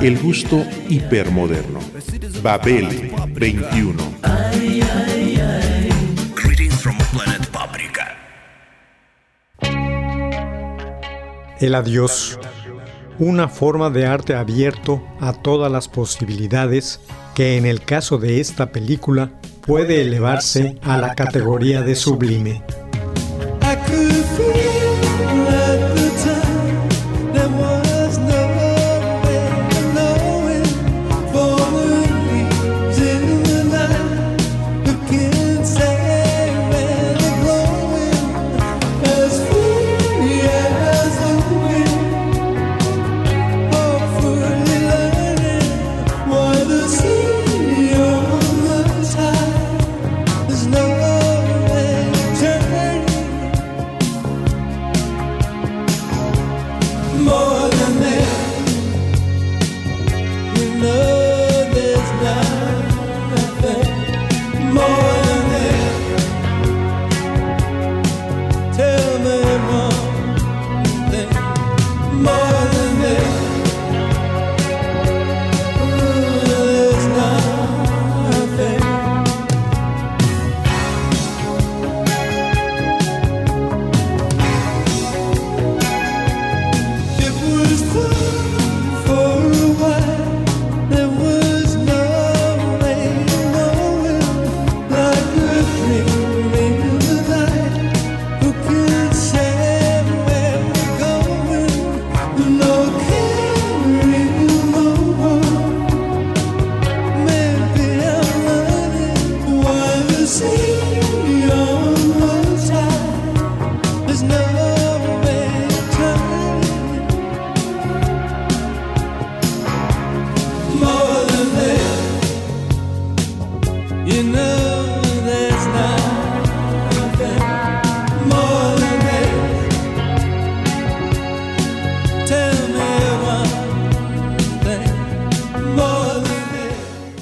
El gusto hipermoderno. Babel 21. Greetings from planet Paprika. El adiós. Una forma de arte abierto a todas las posibilidades que en el caso de esta película puede elevarse a la categoría de sublime.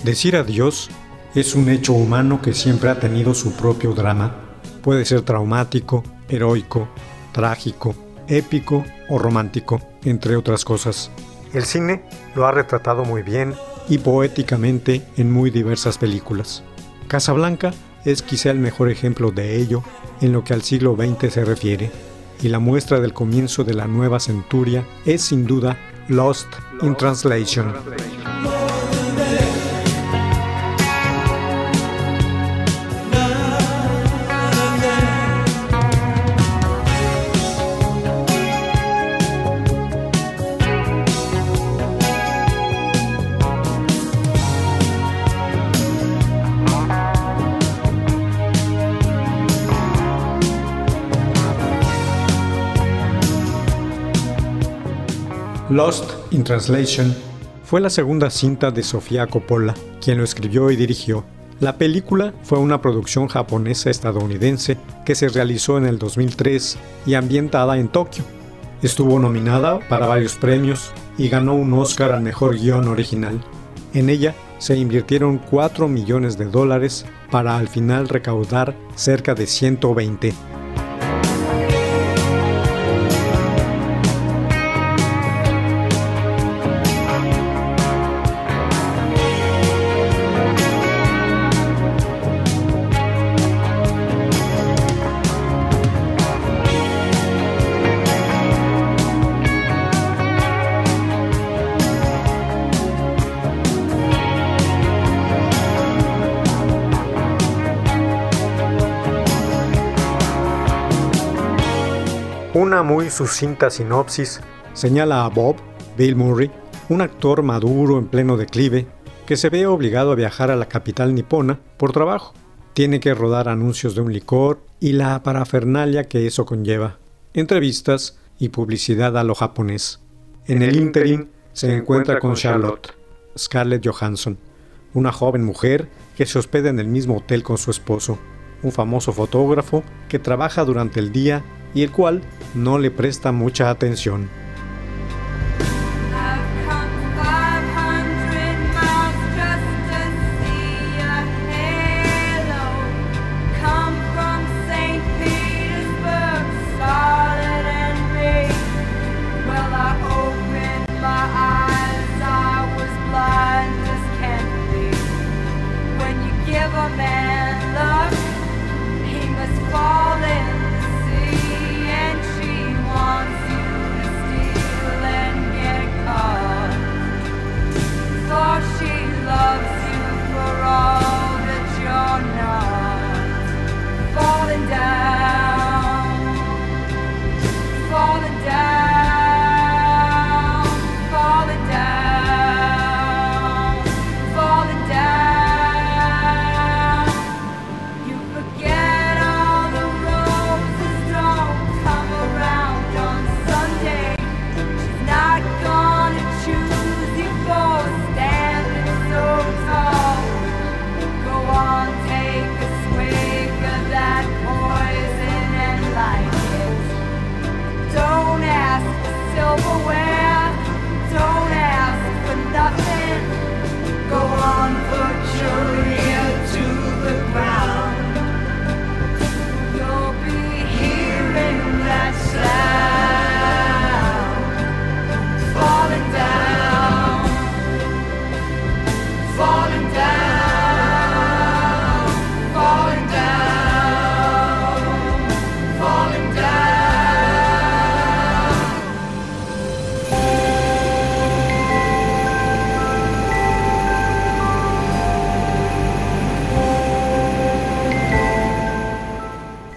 Decir adiós es un hecho humano que siempre ha tenido su propio drama. Puede ser traumático, heroico, trágico, épico o romántico, entre otras cosas. El cine lo ha retratado muy bien y poéticamente en muy diversas películas. Casablanca es quizá el mejor ejemplo de ello en lo que al siglo XX se refiere, y la muestra del comienzo de la nueva centuria es sin duda Lost in Translation. Lost in Translation fue la segunda cinta de Sofía Coppola, quien lo escribió y dirigió. La película fue una producción japonesa-estadounidense que se realizó en el 2003 y ambientada en Tokio. Estuvo nominada para varios premios y ganó un Oscar al mejor guion original. En ella se invirtieron 4 millones de dólares para al final recaudar cerca de 120. Una muy sucinta sinopsis señala a Bob, Bill Murray, un actor maduro en pleno declive, que se ve obligado a viajar a la capital nipona por trabajo. Tiene que rodar anuncios de un licor y la parafernalia que eso conlleva, entrevistas y publicidad a lo japonés. En el ínterin, se encuentra con Charlotte, Scarlett Johansson, una joven mujer que se hospeda en el mismo hotel con su esposo, un famoso fotógrafo que trabaja durante el día y el cual no le presta mucha atención.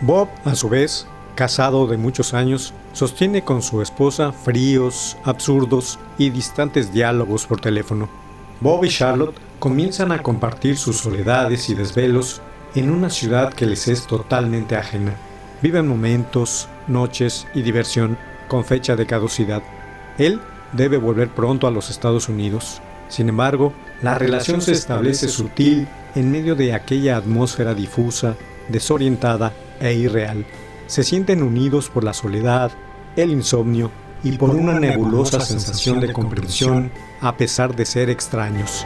Bob, a su vez, casado de muchos años, sostiene con su esposa fríos, absurdos y distantes diálogos por teléfono. Bob y Charlotte comienzan a compartir sus soledades y desvelos en una ciudad que les es totalmente ajena. Viven momentos, noches y diversión con fecha de caducidad. Él debe volver pronto a los Estados Unidos. Sin embargo, la relación se establece sutil en medio de aquella atmósfera difusa, desorientada e irreal. Se sienten unidos por la soledad, el insomnio y por una nebulosa sensación de comprensión a pesar de ser extraños.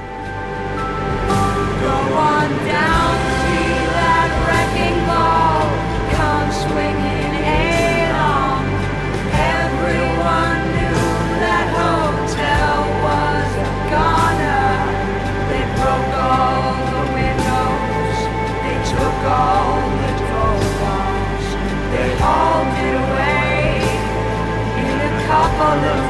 Amen.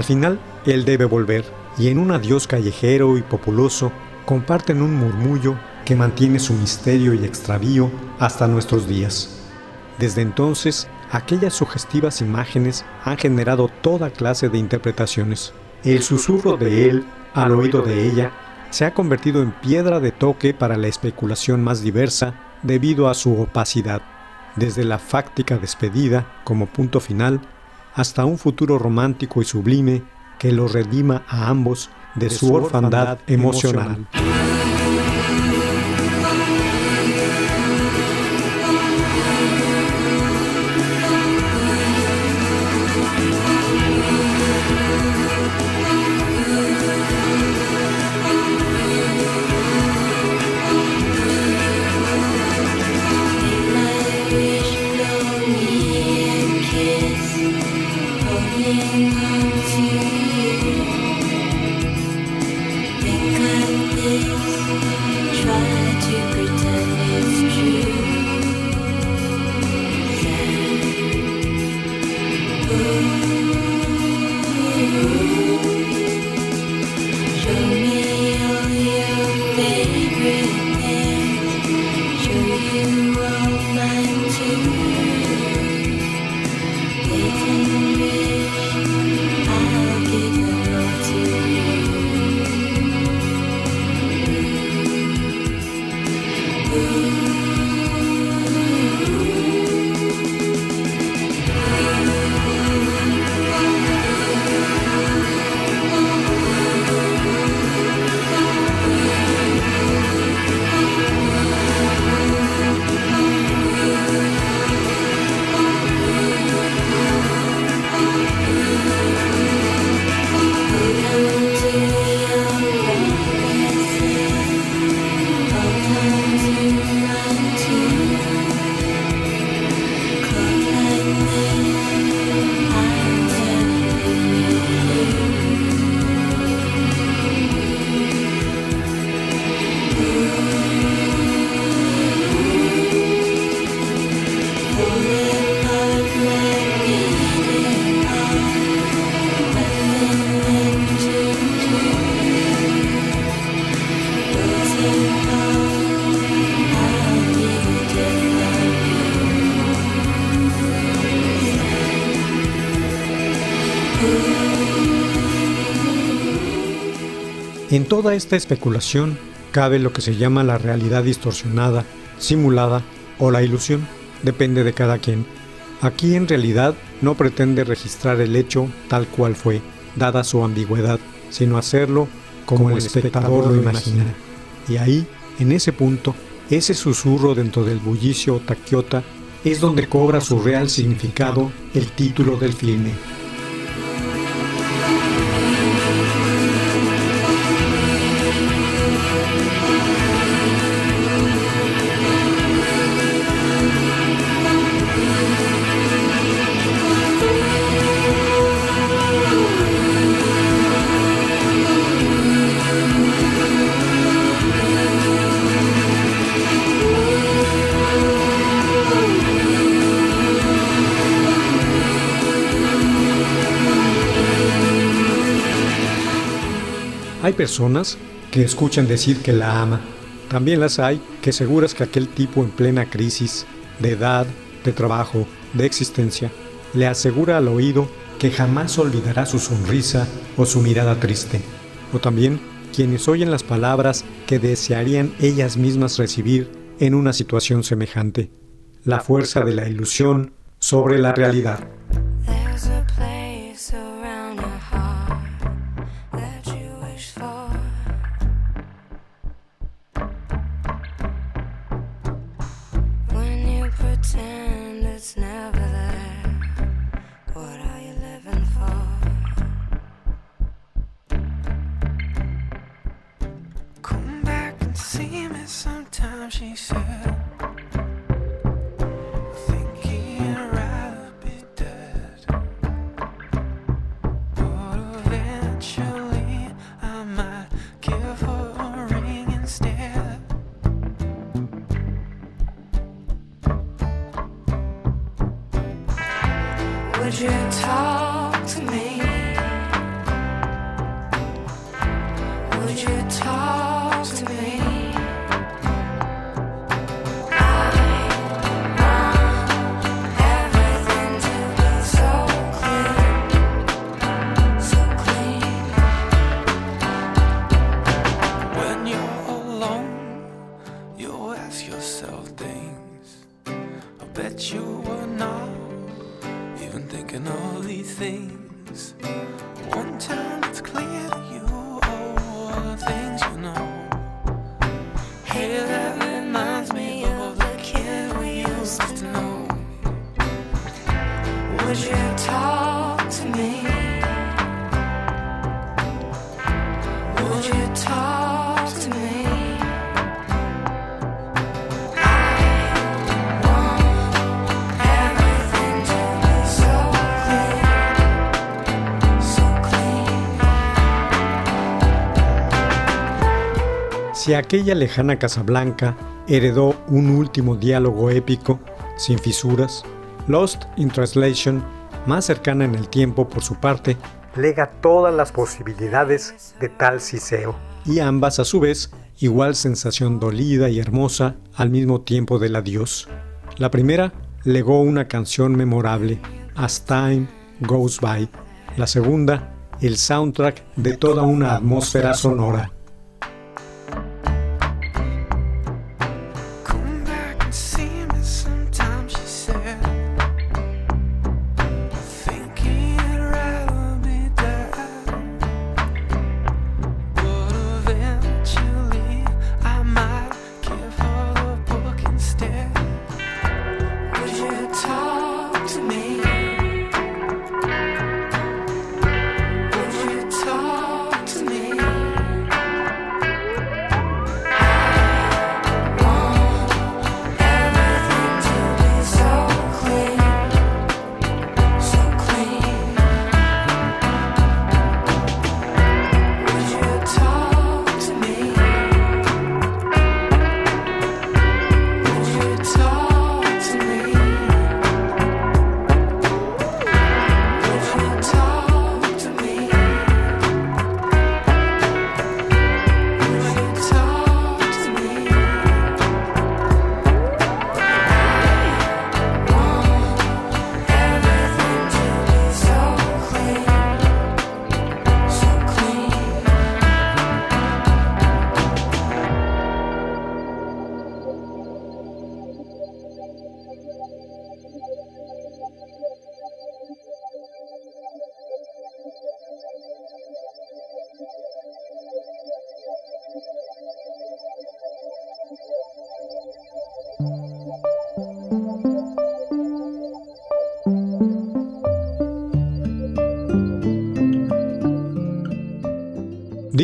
Al final, él debe volver, y en un adiós callejero y populoso, comparten un murmullo que mantiene su misterio y extravío hasta nuestros días. Desde entonces, aquellas sugestivas imágenes han generado toda clase de interpretaciones. El susurro de él al oído de ella se ha convertido en piedra de toque para la especulación más diversa debido a su opacidad, desde la fáctica despedida como punto final hasta un futuro romántico y sublime que los redima a ambos de, su orfandad emocional. En toda esta especulación cabe lo que se llama la realidad distorsionada, simulada o la ilusión, depende de cada quien. Aquí en realidad no pretende registrar el hecho tal cual fue, dada su ambigüedad, sino hacerlo como, el espectador lo imagina. Y ahí, en ese punto, ese susurro dentro del bullicio o taquiota es donde cobra su real significado el título del filme. Hay personas que escuchan decir que la ama. También las hay que seguras que aquel tipo en plena crisis de edad, de trabajo, de existencia, le asegura al oído que jamás olvidará su sonrisa o su mirada triste. O también quienes oyen las palabras que desearían ellas mismas recibir en una situación semejante. La fuerza de la ilusión sobre la realidad. Aquella lejana Casablanca heredó un último diálogo épico, sin fisuras, Lost in Translation, más cercana en el tiempo por su parte, lega todas las posibilidades de tal siseo, y ambas a su vez igual sensación dolida y hermosa al mismo tiempo del adiós. La primera legó una canción memorable, As Time Goes By. La segunda, el soundtrack de toda una atmósfera sonora.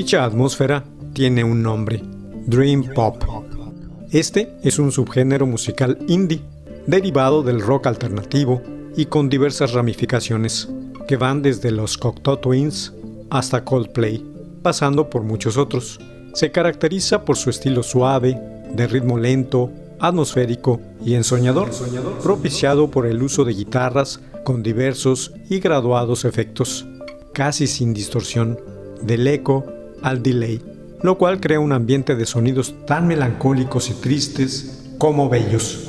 Dicha atmósfera tiene un nombre, Dream Pop. Este es un subgénero musical indie, derivado del rock alternativo y con diversas ramificaciones, que van desde los Cocteau Twins hasta Coldplay, pasando por muchos otros. Se caracteriza por su estilo suave, de ritmo lento, atmosférico y ensoñador, propiciado por el uso de guitarras con diversos y graduados efectos, casi sin distorsión, del eco al delay, lo cual crea un ambiente de sonidos tan melancólicos y tristes como bellos.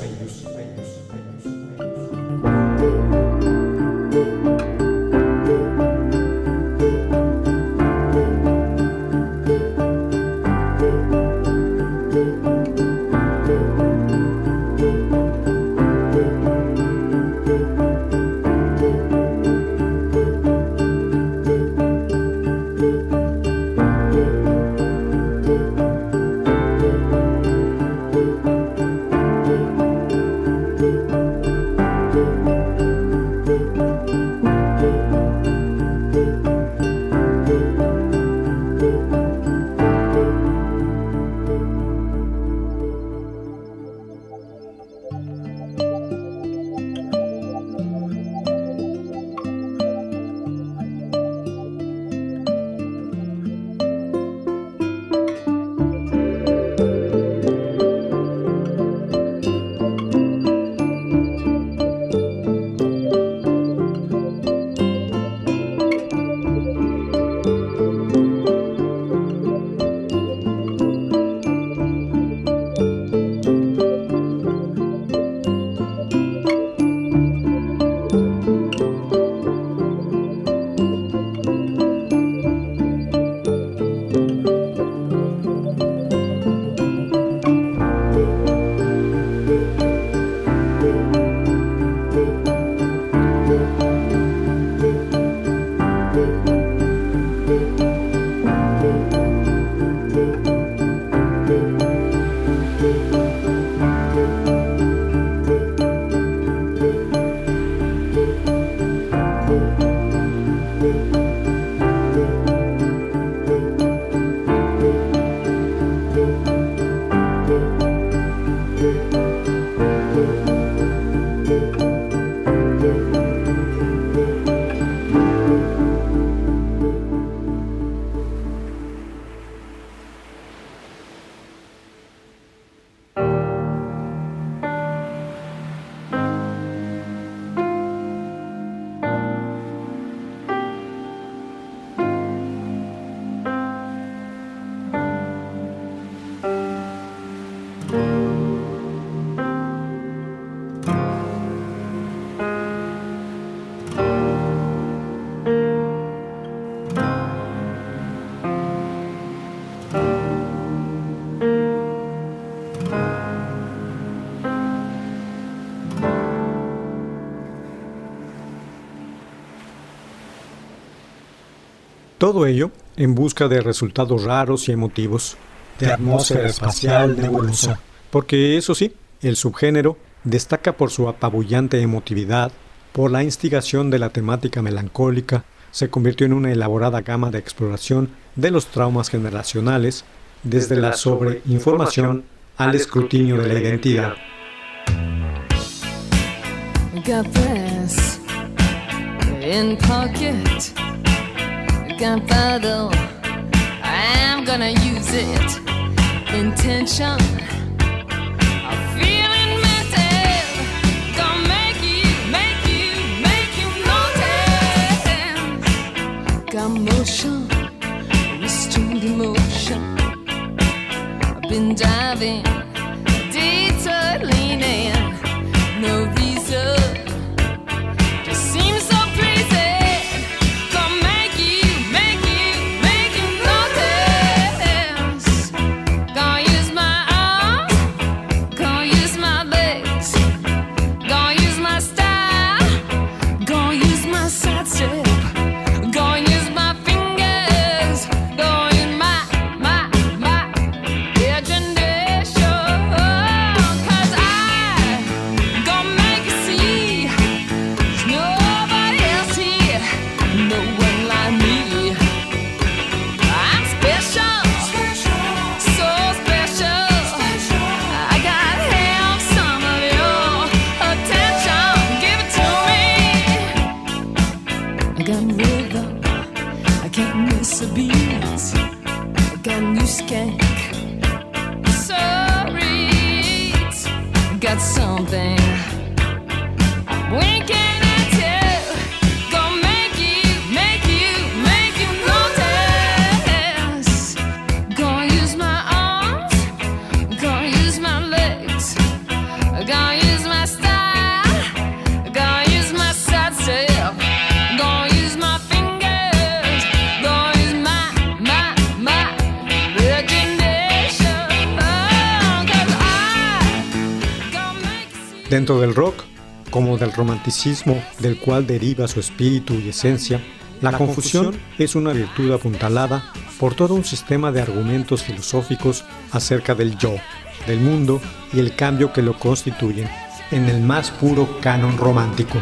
Todo ello en busca de resultados raros y emotivos, de atmósfera espacial nebulosa. Porque eso sí, el subgénero destaca por su apabullante emotividad, por la instigación de la temática melancólica, se convirtió en una elaborada gama de exploración de los traumas generacionales, desde la sobreinformación al escrutinio de la identidad. Gunpowder. I'm gonna use it. Intention. Dentro del rock, como del romanticismo del cual deriva su espíritu y esencia, la, confusión, es una virtud apuntalada por todo un sistema de argumentos filosóficos acerca del yo, del mundo y el cambio que lo constituyen en el más puro canon romántico.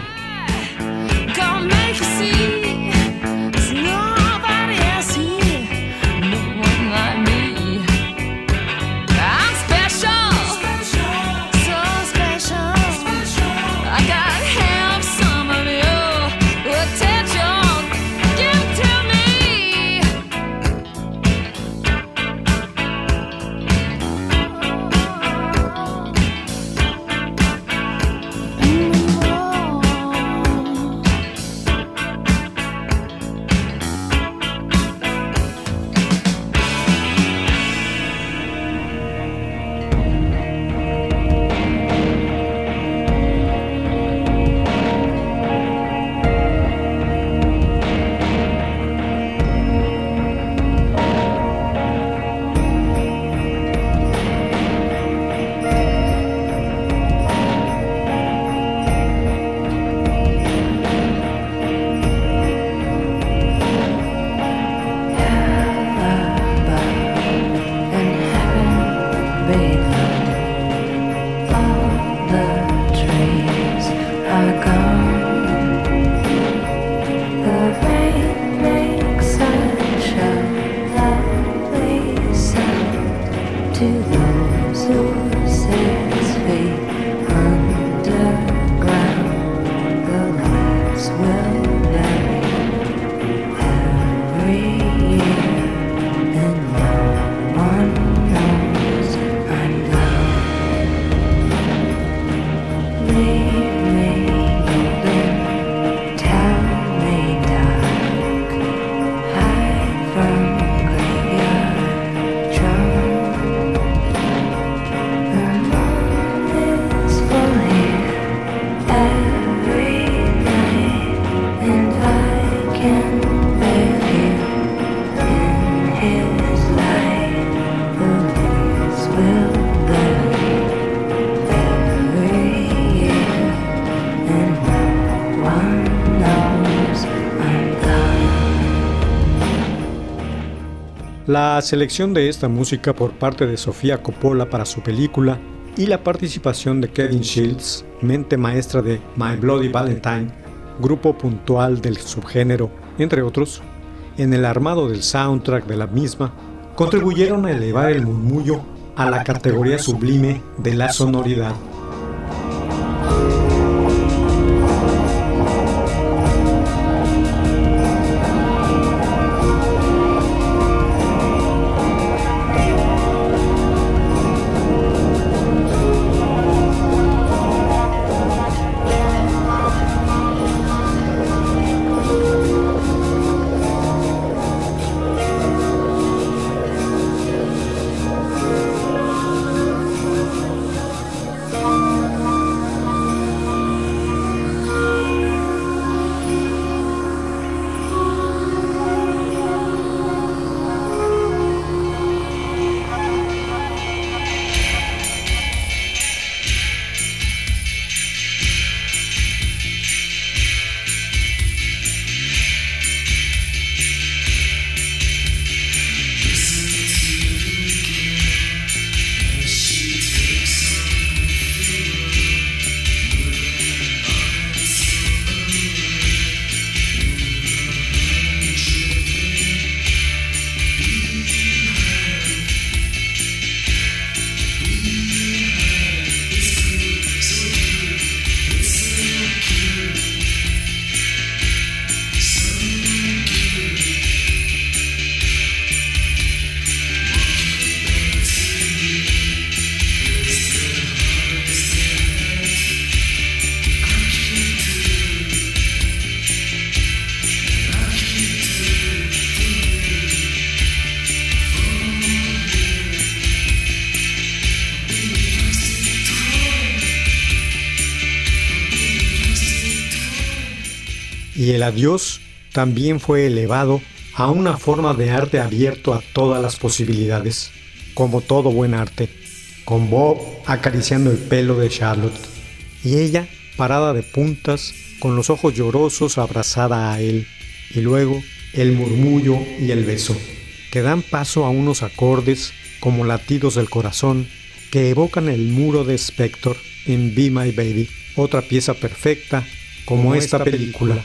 La selección de esta música por parte de Sofía Coppola para su película y la participación de Kevin Shields, mente maestra de My Bloody Valentine, grupo puntual del subgénero, entre otros, en el armado del soundtrack de la misma, contribuyeron a elevar el murmullo a la categoría sublime de la sonoridad. Y el adiós también fue elevado a una forma de arte abierto a todas las posibilidades, como todo buen arte, con Bob acariciando el pelo de Charlotte y ella parada de puntas, con los ojos llorosos abrazada a él, y luego el murmullo y el beso, que dan paso a unos acordes como latidos del corazón que evocan el muro de Spector en Be My Baby, otra pieza perfecta como, esta, película.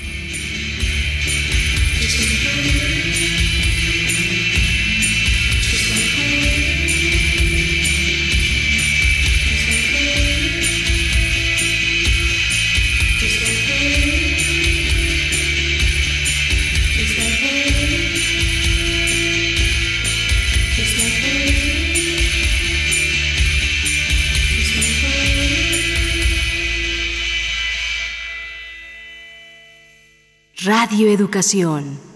Radio Educación.